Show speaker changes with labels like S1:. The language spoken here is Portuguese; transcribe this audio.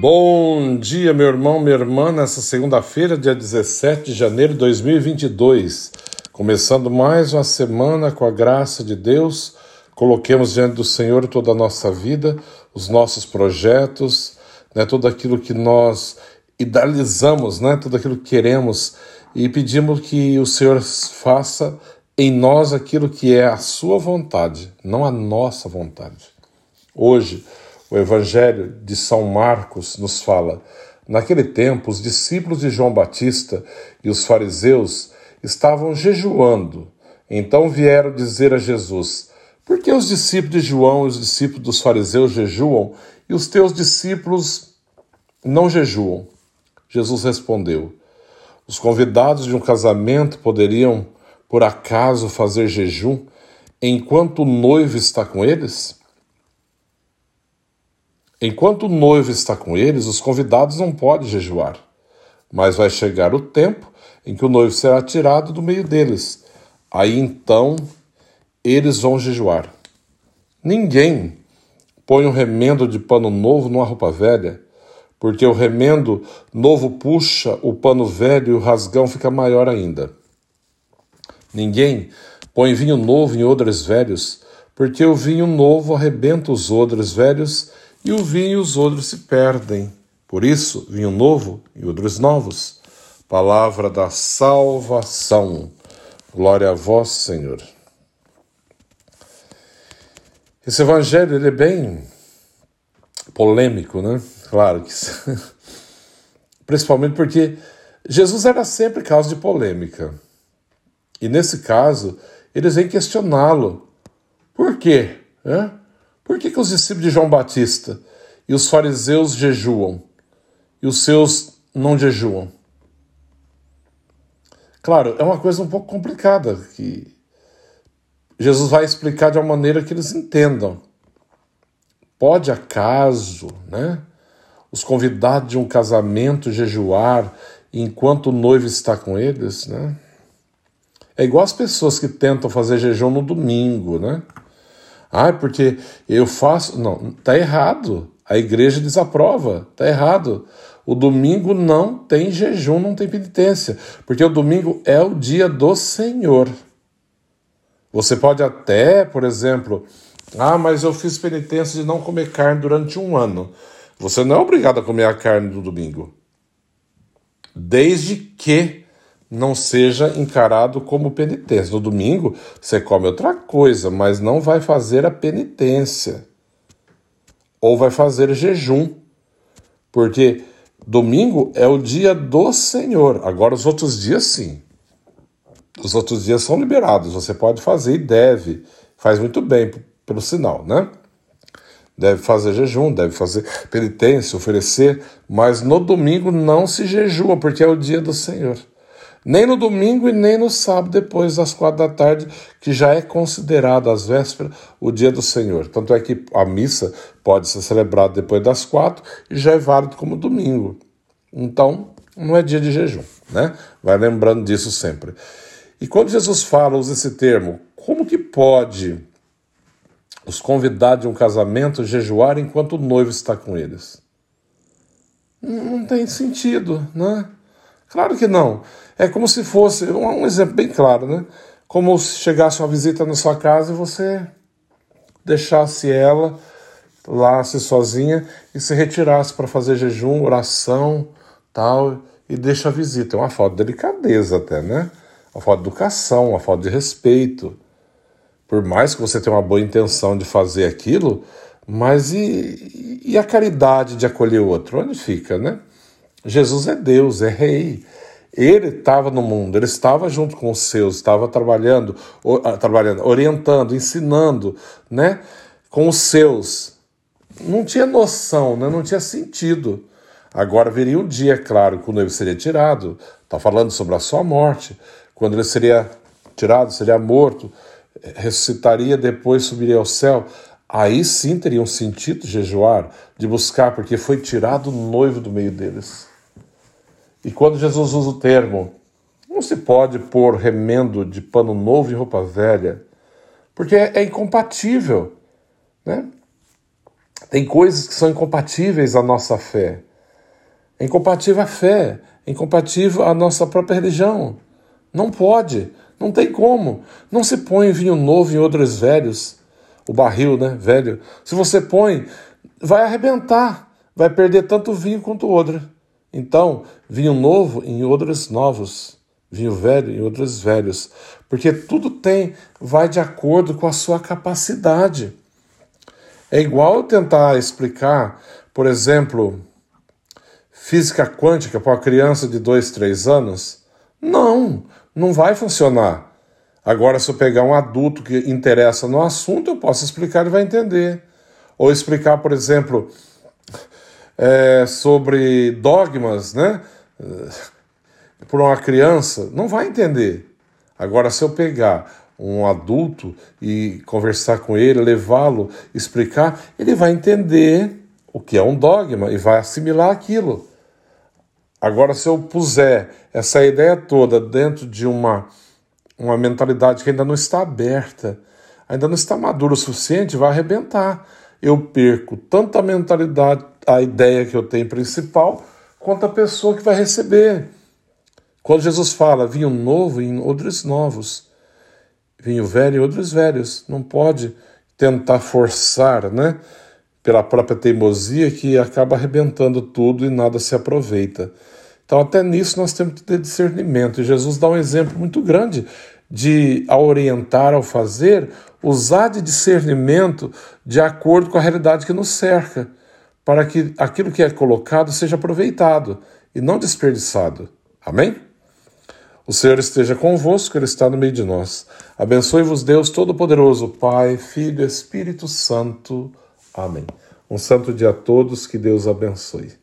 S1: Bom dia, meu irmão, minha irmã, nessa segunda-feira, dia 17 de janeiro de 2022. Começando mais uma semana com a graça de Deus, coloquemos diante do Senhor toda a nossa vida, os nossos projetos, né, tudo aquilo que nós idealizamos, né, tudo aquilo que queremos e pedimos que o Senhor faça em nós aquilo que é a sua vontade, não a nossa vontade. Hoje, o Evangelho de São Marcos nos fala: naquele tempo, os discípulos de João Batista e os fariseus estavam jejuando. Então vieram dizer a Jesus: Por que os discípulos de João e os discípulos dos fariseus jejuam e os teus discípulos não jejuam? Jesus respondeu: Os convidados de um casamento poderiam, por acaso, fazer jejum enquanto o noivo está com eles? Enquanto o noivo está com eles, os convidados não podem jejuar. Mas vai chegar o tempo em que o noivo será tirado do meio deles. Aí então eles vão jejuar. Ninguém põe um remendo de pano novo numa roupa velha, porque o remendo novo puxa o pano velho e o rasgão fica maior ainda. Ninguém põe vinho novo em odres velhos, porque o vinho novo arrebenta os odres velhos e o vinho e os odres se perdem. Por isso, vinho novo e odres novos. Palavra da salvação. Glória a vós, Senhor. Esse evangelho ele é bem polêmico, né? Claro que principalmente porque Jesus era sempre causa de polêmica. E nesse caso, eles vêm questioná-lo. Por quê? Por que, que os discípulos de João Batista e os fariseus jejuam e os seus não jejuam? Claro, é uma coisa um pouco complicada que Jesus vai explicar de uma maneira que eles entendam. Pode acaso, né, os convidados de um casamento jejuar enquanto o noivo está com eles, né? É igual as pessoas que tentam fazer jejum no domingo, né? Ah, porque eu faço. Não, tá errado. A igreja desaprova, tá errado. O domingo não tem jejum, não tem penitência, porque o domingo é o dia do Senhor. Você pode até, por exemplo, ah, mas eu fiz penitência de não comer carne durante um ano. Você não é obrigado a comer a carne do domingo. Desde que não seja encarado como penitência. No domingo você come outra coisa, mas não vai fazer a penitência. Ou vai fazer jejum. Porque domingo é o dia do Senhor. Agora os outros dias sim. Os outros dias são liberados. Você pode fazer e deve. Faz muito bem pelo sinal, né? Deve fazer jejum, deve fazer penitência, oferecer, mas no domingo não se jejua, porque é o dia do Senhor nem no domingo e nem no sábado depois das quatro da tarde, que já é considerado às vésperas o dia do Senhor. Tanto é que a missa pode ser celebrada depois das quatro e já é válido como domingo. Então, não é dia de jejum, né? Vai lembrando disso sempre. E quando Jesus fala, usa esse termo, como que pode os convidados de um casamento jejuar enquanto o noivo está com eles? Não tem sentido, né? Claro que não. É como se fosse, um exemplo bem claro, né? Como se chegasse uma visita na sua casa e você deixasse ela lá se sozinha e se retirasse para fazer jejum, oração, tal, e deixa a visita. É uma falta de delicadeza até, né? Uma falta de educação, uma falta de respeito. Por mais que você tenha uma boa intenção de fazer aquilo, mas e, e a caridade de acolher o outro? Onde fica, né? Jesus é Deus, é rei. Ele estava no mundo, ele estava junto com os seus, estava trabalhando, ah, trabalhando, orientando, ensinando, né, com os seus. Não tinha noção, né, não tinha sentido. Agora viria um dia, claro, quando ele seria tirado. Está falando sobre a sua morte, quando ele seria tirado, seria morto, ressuscitaria, depois subiria ao céu. Aí sim teria um sentido jejuar, de buscar, porque foi tirado o noivo do meio deles. E quando Jesus usa o termo, não se pode pôr remendo de pano novo em roupa velha, porque é, é incompatível. Né? Tem coisas que são incompatíveis à nossa fé. é incompatível à fé, é incompatível à nossa própria religião. Não pode, não tem como. Não se põe vinho novo em odres velhos, o barril, né, velho. Se você põe, vai arrebentar, vai perder tanto vinho quanto o odre. Então, vinho novo em odres novos, vinho velho em odres velhos, porque tudo tem, vai de acordo com a sua capacidade. É igual tentar explicar, por exemplo, física quântica para uma criança de 2, 3 anos? Não, não vai funcionar. Agora, se eu pegar um adulto que interessa no assunto, eu posso explicar e vai entender. Ou explicar, por exemplo, é, sobre dogmas, né? Por uma criança, não vai entender. Agora, se eu pegar um adulto e conversar com ele, levá-lo, explicar, ele vai entender o que é um dogma e vai assimilar aquilo. Agora, se eu puser essa ideia toda dentro de uma, uma mentalidade que ainda não está aberta, ainda não está madura o suficiente, vai arrebentar. Eu perco tanto a mentalidade, a ideia que eu tenho principal, quanto a pessoa que vai receber. Quando Jesus fala vinho novo em odres novos, vinho velho em odres velhos, não pode tentar forçar, né? pela própria teimosia que acaba arrebentando tudo e nada se aproveita. Então, até nisso nós temos que ter discernimento. E Jesus dá um exemplo muito grande de, ao orientar, ao fazer, usar de discernimento de acordo com a realidade que nos cerca, para que aquilo que é colocado seja aproveitado e não desperdiçado. Amém? O Senhor esteja convosco, Ele está no meio de nós. Abençoe-vos, Deus Todo-Poderoso, Pai, Filho Espírito Santo. Amém. Um santo dia a todos, que Deus abençoe.